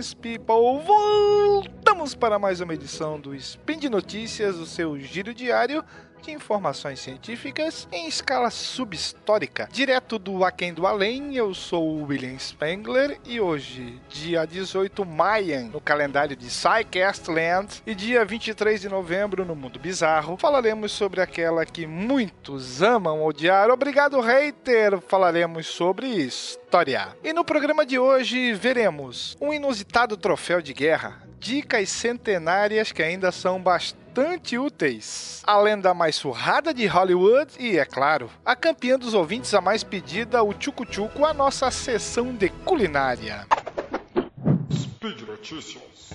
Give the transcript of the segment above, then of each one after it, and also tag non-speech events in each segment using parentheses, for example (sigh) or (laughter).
Science People! Voltamos para mais uma edição do Spin de Notícias, o seu giro diário de informações científicas em escala subhistórica. Direto do Aquém do Além, eu sou o William Spengler e hoje, dia 18 Mayan, no calendário de Land e dia 23 de novembro no Mundo Bizarro, falaremos sobre aquela que muitos amam odiar. Obrigado, hater! Falaremos sobre história. E no programa de hoje veremos um inusitado troféu de guerra, dicas centenárias que ainda são bastante úteis. A lenda mais surrada de Hollywood e, é claro, a campeã dos ouvintes a mais pedida, o Chucu Chucu, a nossa sessão de culinária. Speed Notícias.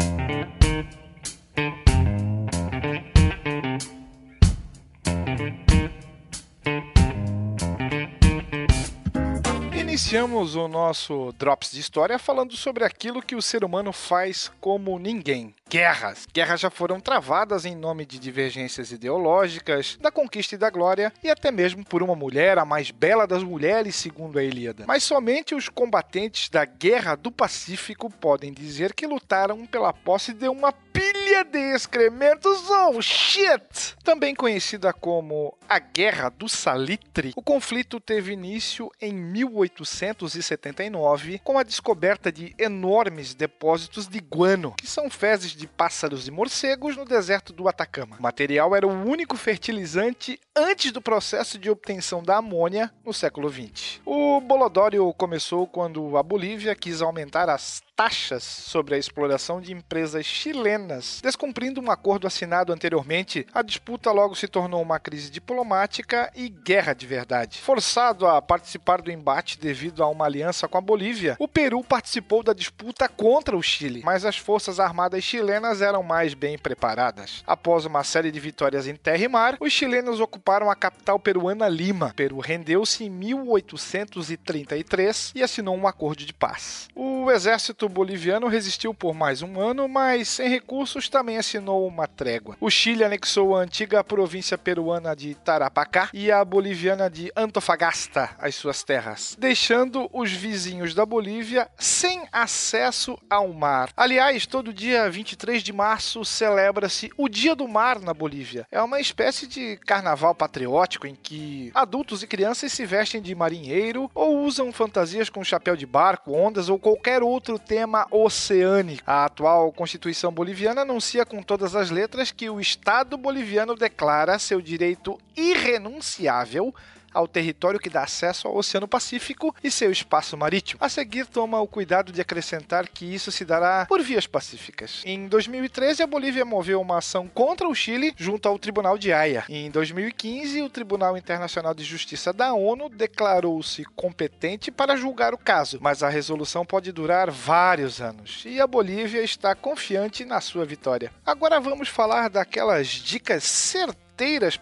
Iniciamos o nosso Drops de História falando sobre aquilo que o ser humano faz como ninguém: guerras. Guerras já foram travadas em nome de divergências ideológicas, da conquista e da glória, e até mesmo por uma mulher, a mais bela das mulheres, segundo a Ilíada. Mas somente os combatentes da Guerra do Pacífico podem dizer que lutaram pela posse de uma pilha de excrementos. Oh shit! Também conhecida como a Guerra do Salitre, o conflito teve início em 1800 1879 com a descoberta de enormes depósitos de guano, que são fezes de pássaros e morcegos no deserto do Atacama. O material era o único fertilizante antes do processo de obtenção da amônia no século XX. O Bolodório começou quando a Bolívia quis aumentar as taxas sobre a exploração de empresas chilenas. Descumprindo um acordo assinado anteriormente, a disputa logo se tornou uma crise diplomática e guerra de verdade. Forçado a participar do embate devido a uma aliança com a Bolívia, o Peru participou da disputa contra o Chile, mas as forças armadas chilenas eram mais bem preparadas. Após uma série de vitórias em terra e mar, os chilenos ocuparam a capital peruana Lima. Peru rendeu-se em 1833 e assinou um acordo de paz. O exército boliviano resistiu por mais um ano, mas sem recursos também assinou uma trégua. O Chile anexou a antiga província peruana de Tarapacá e a boliviana de Antofagasta às suas terras, deixando os vizinhos da Bolívia sem acesso ao mar. Aliás, todo dia 23 de março celebra-se o Dia do Mar na Bolívia. É uma espécie de carnaval patriótico em que adultos e crianças se vestem de marinheiro ou usam fantasias com chapéu de barco, ondas ou qualquer outro tema oceânico. A atual Constituição boliviana anuncia com todas as letras que o Estado boliviano declara seu direito irrenunciável ao território que dá acesso ao Oceano Pacífico e seu espaço marítimo. A seguir, toma o cuidado de acrescentar que isso se dará por vias pacíficas. Em 2013, a Bolívia moveu uma ação contra o Chile junto ao Tribunal de Haia. Em 2015, o Tribunal Internacional de Justiça da ONU declarou-se competente para julgar o caso, mas a resolução pode durar vários anos e a Bolívia está confiante na sua vitória. Agora vamos falar daquelas dicas certeiras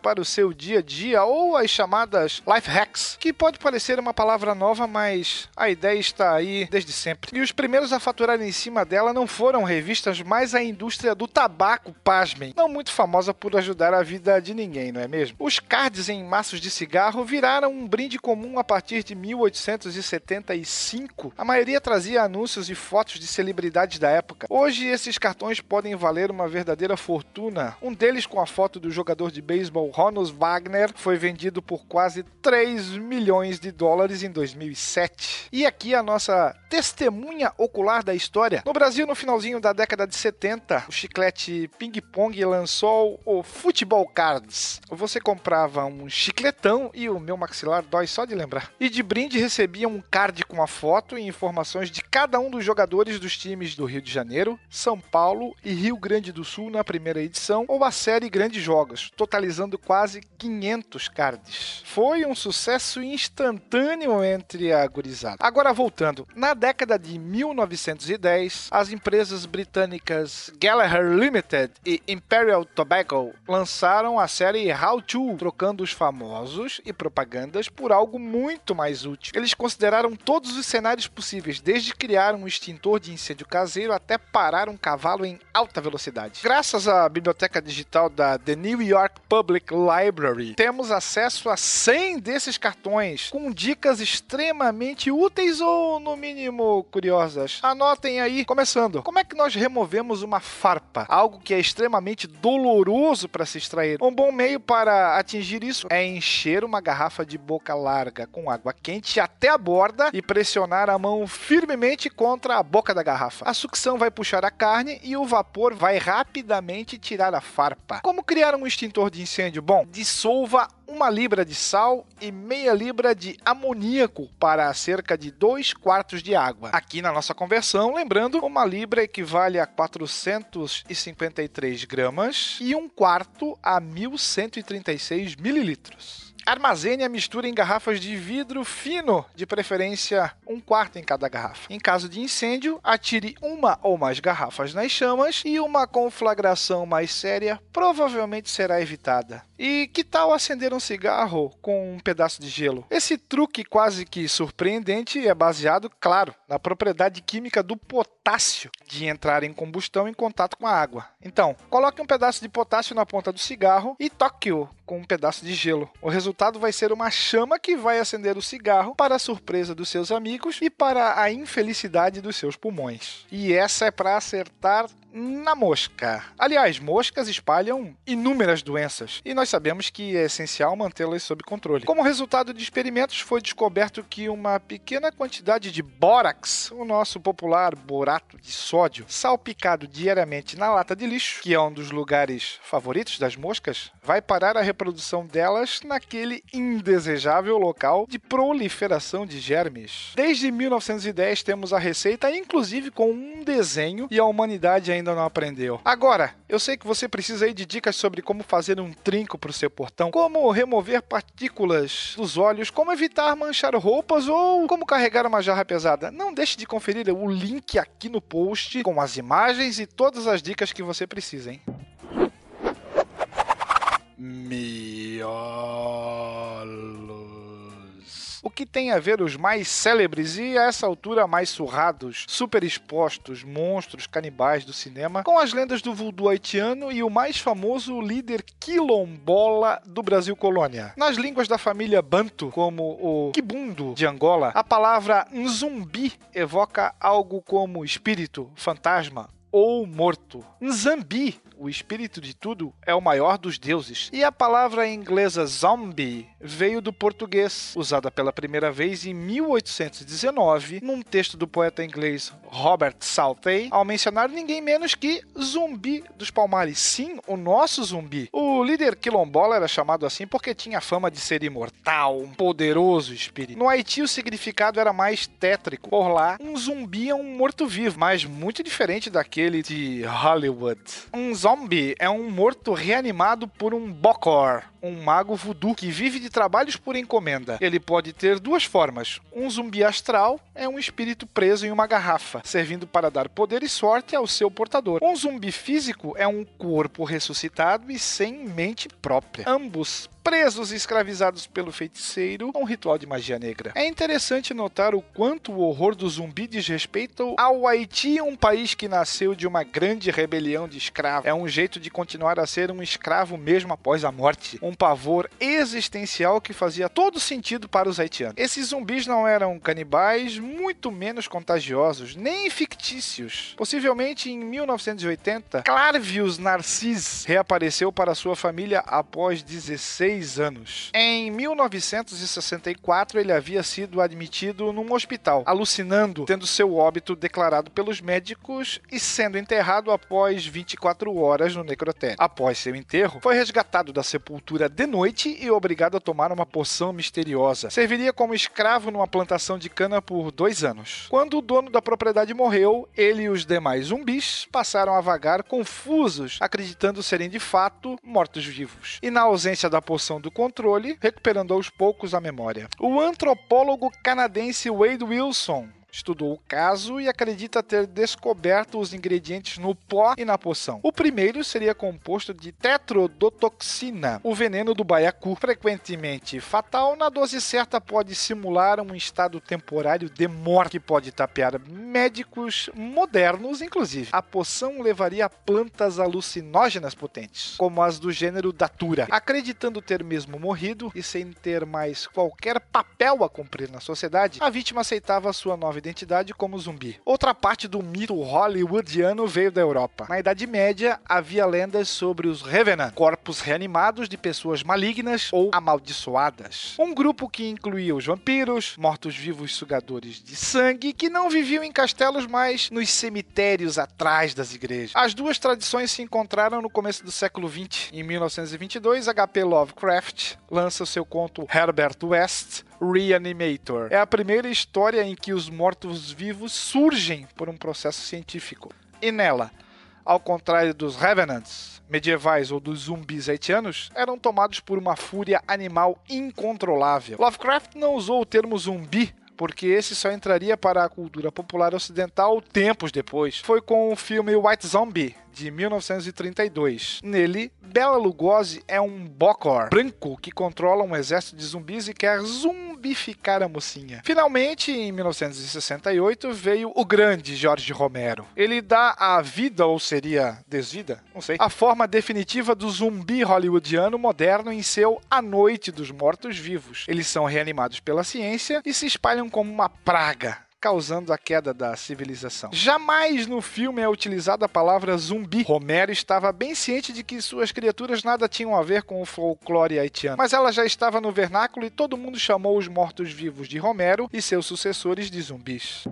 para o seu dia a dia ou as chamadas life hacks, que pode parecer uma palavra nova, mas a ideia está aí desde sempre. E os primeiros a faturar em cima dela não foram revistas, mas a indústria do tabaco, pasmem, não muito famosa por ajudar a vida de ninguém, não é mesmo? Os cards em maços de cigarro viraram um brinde comum a partir de 1875. A maioria trazia anúncios e fotos de celebridades da época. Hoje esses cartões podem valer uma verdadeira fortuna. Um deles com a foto do jogador de beisebol Honus Wagner foi vendido por quase 3 milhões de dólares em 2007. E aqui a nossa testemunha ocular da história. No Brasil, no finalzinho da década de 70, o chiclete Ping Pong lançou o Football Cards. Você comprava um chicletão e o meu maxilar dói só de lembrar. E de brinde recebia um card com a foto e informações de cada um dos jogadores dos times do Rio de Janeiro, São Paulo e Rio Grande do Sul na primeira edição ou a série Grandes Jogos, totalizando quase 500 cards. Foi um sucesso instantâneo entre a gurizada. Agora voltando, na década de 1910, as empresas britânicas Gallagher Limited e Imperial Tobacco lançaram a série How To, trocando os famosos e propagandas por algo muito mais útil. Eles consideraram todos os cenários possíveis, desde criar um extintor de incêndio caseiro até parar um cavalo em alta velocidade. Graças à biblioteca digital da The New York Public Library, temos acesso a 100 desses cartões com dicas extremamente úteis ou, no mínimo, curiosas. Anotem aí, começando. Como é que nós removemos uma farpa? Algo que é extremamente doloroso para se extrair. Um bom meio para atingir isso é encher uma garrafa de boca larga com água quente até a borda e pressionar a mão firmemente contra a boca da garrafa. A sucção vai puxar a carne e o vapor vai rapidamente tirar a farpa. Como criar um extintor de incêndio? Bom, dissolva uma libra de sal e meia libra de amoníaco para cerca de 2 quartos de água. Aqui na nossa conversão, lembrando, uma libra equivale a 453 gramas e um quarto a 1136 mililitros. Armazene a mistura em garrafas de vidro fino, de preferência um quarto em cada garrafa. Em caso de incêndio, atire uma ou mais garrafas nas chamas e uma conflagração mais séria provavelmente será evitada. E que tal acender um cigarro com um pedaço de gelo? Esse truque quase que surpreendente é baseado, claro, na propriedade química do potássio de entrar em combustão em contato com a água. Então, coloque um pedaço de potássio na ponta do cigarro e toque-o com um pedaço de gelo. O resultado vai ser uma chama que vai acender o cigarro para a surpresa dos seus amigos e para a infelicidade dos seus pulmões. E essa é para acertar na mosca. Aliás, moscas espalham inúmeras doenças e nós sabemos que é essencial mantê-las sob controle. Como resultado de experimentos, foi descoberto que uma pequena quantidade de bórax, o nosso popular borato de sódio, salpicado diariamente na lata de lixo, que é um dos lugares favoritos das moscas, vai parar a reprodução delas naquele indesejável local de proliferação de germes. Desde 1910 temos a receita, inclusive com um desenho, e a humanidade ainda ainda não aprendeu. Agora, eu sei que você precisa aí de dicas sobre como fazer um trinco para o seu portão, como remover partículas dos olhos, como evitar manchar roupas ou como carregar uma jarra pesada. Não deixe de conferir o link aqui no post com as imagens e todas as dicas que você precisa, hein? Miolo o que tem a ver os mais célebres e a essa altura mais surrados, super expostos monstros canibais do cinema, com as lendas do voodoo haitiano e o mais famoso líder quilombola do Brasil colônia. Nas línguas da família Banto, como o Kibundo de Angola, a palavra Nzumbi evoca algo como espírito, fantasma ou morto. Nzambi o espírito de tudo, é o maior dos deuses. E a palavra inglesa zombie veio do português, usada pela primeira vez em 1819, num texto do poeta inglês Robert Southey, ao mencionar ninguém menos que Zumbi dos Palmares. Sim, o nosso zumbi. O líder quilombola era chamado assim porque tinha fama de ser imortal, um poderoso espírito. No Haiti, o significado era mais tétrico. Por lá, um zumbi é um morto-vivo, mas muito diferente daquele de Hollywood. Um zombie zombie é um morto reanimado por um Bokor, um mago voodoo que vive de trabalhos por encomenda. Ele pode ter duas formas. Um zumbi astral é um espírito preso em uma garrafa, servindo para dar poder e sorte ao seu portador. Um zumbi físico é um corpo ressuscitado e sem mente própria. Ambos presos e escravizados pelo feiticeiro um ritual de magia negra. É interessante notar o quanto o horror do zumbi diz respeito ao Haiti, um país que nasceu de uma grande rebelião de escravos. É um jeito de continuar a ser um escravo mesmo após a morte. Um pavor existencial que fazia todo sentido para os haitianos. Esses zumbis não eram canibais, muito menos contagiosos, nem fictícios. Possivelmente em 1980, Clarvius Narcisse reapareceu para sua família após 16 anos. Em 1964, ele havia sido admitido num hospital, alucinando, tendo seu óbito declarado pelos médicos e sendo enterrado após 24 horas no necrotério. Após seu enterro, foi resgatado da sepultura de noite e obrigado a tomar uma poção misteriosa. Serviria como escravo numa plantação de cana por dois anos. Quando o dono da propriedade morreu, ele e os demais zumbis passaram a vagar confusos, acreditando serem de fato mortos-vivos. E na ausência da poção do controle, recuperando aos poucos a memória. O antropólogo canadense Wade Wilson estudou o caso e acredita ter descoberto os ingredientes no pó e na poção. O primeiro seria composto de tetrodotoxina, o veneno do baiacu, frequentemente fatal, na dose certa pode simular um estado temporário de morte que pode tapear médicos modernos, inclusive. A poção levaria plantas alucinógenas potentes, como as do gênero Datura. Acreditando ter mesmo morrido e sem ter mais qualquer papel a cumprir na sociedade, a vítima aceitava sua nova identidade como zumbi. Outra parte do mito hollywoodiano veio da Europa. Na Idade Média, havia lendas sobre os Revenant, corpos reanimados de pessoas malignas ou amaldiçoadas. Um grupo que incluía os vampiros, mortos-vivos sugadores de sangue, que não viviam em castelos, mas nos cemitérios atrás das igrejas. As duas tradições se encontraram no começo do século XX. Em 1922, H.P. Lovecraft lança seu conto Herbert West, Reanimator. É a primeira história em que os mortos-vivos surgem por um processo científico. E nela, ao contrário dos Revenants medievais ou dos zumbis haitianos, eram tomados por uma fúria animal incontrolável. Lovecraft não usou o termo zumbi porque esse só entraria para a cultura popular ocidental tempos depois. Foi com o filme White Zombie, de 1932. Nele, Bela Lugosi é um Bokor branco que controla um exército de zumbis e quer zumbificar a mocinha. Finalmente, em 1968, veio o grande Jorge Romero. Ele dá a vida, ou seria desvida, não sei, a forma definitiva do zumbi hollywoodiano moderno em seu A Noite dos Mortos-Vivos. Eles são reanimados pela ciência e se espalham como uma praga causando a queda da civilização. Jamais no filme é utilizada a palavra zumbi. Romero estava bem ciente de que suas criaturas nada tinham a ver com o folclore haitiano, mas ela já estava no vernáculo e todo mundo chamou os mortos-vivos de Romero e seus sucessores de zumbis.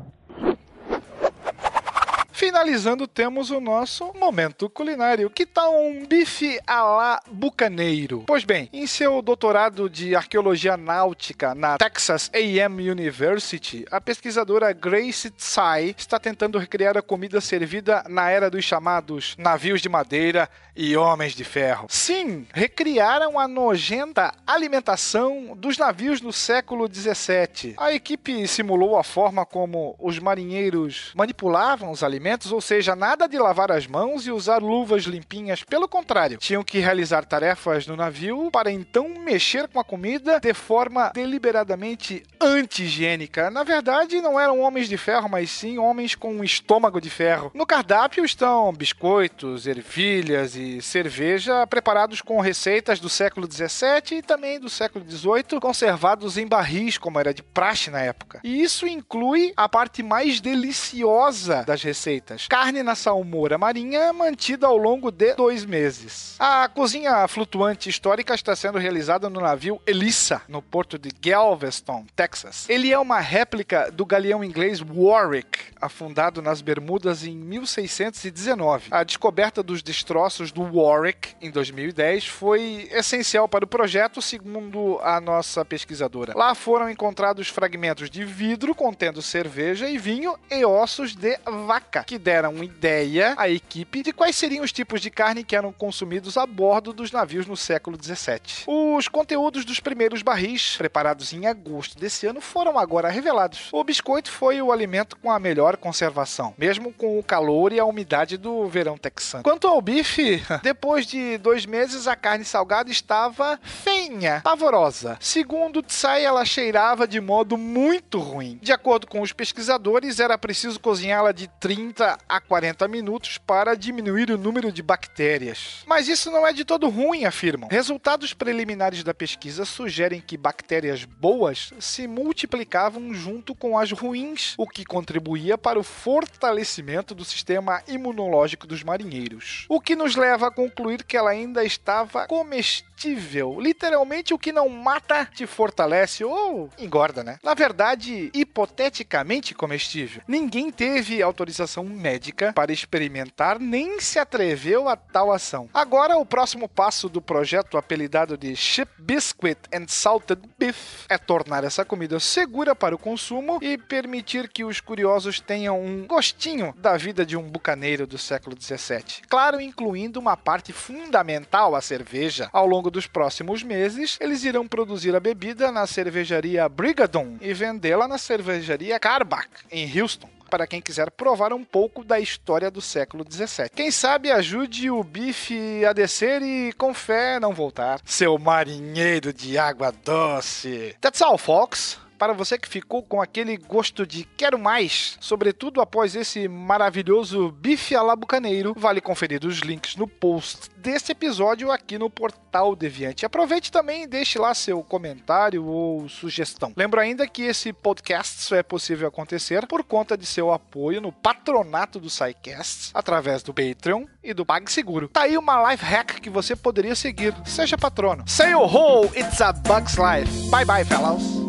Finalizando, temos o nosso momento culinário. Que tal um bife à la bucaneiro? Pois bem, em seu doutorado de arqueologia náutica na Texas A&M University, a pesquisadora Grace Tsai está tentando recriar a comida servida na era dos chamados navios de madeira e homens de ferro. Sim, recriaram a nojenta alimentação dos navios no século 17. A equipe simulou a forma como os marinheiros manipulavam os alimentos ou seja, nada de lavar as mãos e usar luvas limpinhas. Pelo contrário, tinham que realizar tarefas no navio para então mexer com a comida de forma deliberadamente anti-higiênica. Na verdade, não eram homens de ferro, mas sim homens com um estômago de ferro. No cardápio estão biscoitos, ervilhas e cerveja preparados com receitas do século 17 e também do século 18, conservados em barris, como era de praxe na época. E isso inclui a parte mais deliciosa das receitas Carne na salmoura marinha mantida ao longo de dois meses. A cozinha flutuante histórica está sendo realizada no navio Elissa, no porto de Galveston, Texas. Ele é uma réplica do galeão inglês Warwick, afundado nas Bermudas em 1619. A descoberta dos destroços do Warwick em 2010 foi essencial para o projeto, segundo a nossa pesquisadora. Lá foram encontrados fragmentos de vidro contendo cerveja e vinho e ossos de vaca, que deram ideia à equipe de quais seriam os tipos de carne que eram consumidos a bordo dos navios no século 17. Os conteúdos dos primeiros barris, preparados em agosto desse ano, foram agora revelados. O biscoito foi o alimento com a melhor conservação, mesmo com o calor e a umidade do verão texano. Quanto ao bife, (laughs) depois de dois meses a carne salgada estava feinha, pavorosa. Segundo Tsai, ela cheirava de modo muito ruim. De acordo com os pesquisadores, era preciso cozinhá-la de 30 30 a 40 minutos para diminuir o número de bactérias. Mas isso não é de todo ruim, afirmam. Resultados preliminares da pesquisa sugerem que bactérias boas se multiplicavam junto com as ruins, o que contribuía para o fortalecimento do sistema imunológico dos marinheiros. O que nos leva a concluir que ela ainda estava comestível. Literalmente, o que não mata te fortalece ou engorda, né? Na verdade, hipoteticamente comestível. Ninguém teve autorização médica para experimentar nem se atreveu a tal ação. Agora, o próximo passo do projeto, apelidado de Ship Biscuit and Salted Beef, é tornar essa comida segura para o consumo e permitir que os curiosos tenham um gostinho da vida de um bucaneiro do século 17. Claro, incluindo uma parte fundamental, a cerveja. Ao longo dos próximos meses, eles irão produzir a bebida na cervejaria Brigadon e vendê-la na cervejaria Carbach, em Houston para quem quiser provar um pouco da história do século 17. Quem sabe ajude o bife a descer e, com fé, não voltar. Seu marinheiro de água doce. That's all, folks para você que ficou com aquele gosto de quero mais, sobretudo após esse maravilhoso bife à la bucaneiro, vale conferir os links no post desse episódio aqui no Portal Deviante. Aproveite também e deixe lá seu comentário ou sugestão. Lembro ainda que esse podcast só é possível acontecer por conta de seu apoio no patronato do SciCast, através do Patreon e do PagSeguro. Tá aí uma life hack que você poderia seguir. Seja patrono. Say oh ho, it's a bug's life. Bye bye, fellows.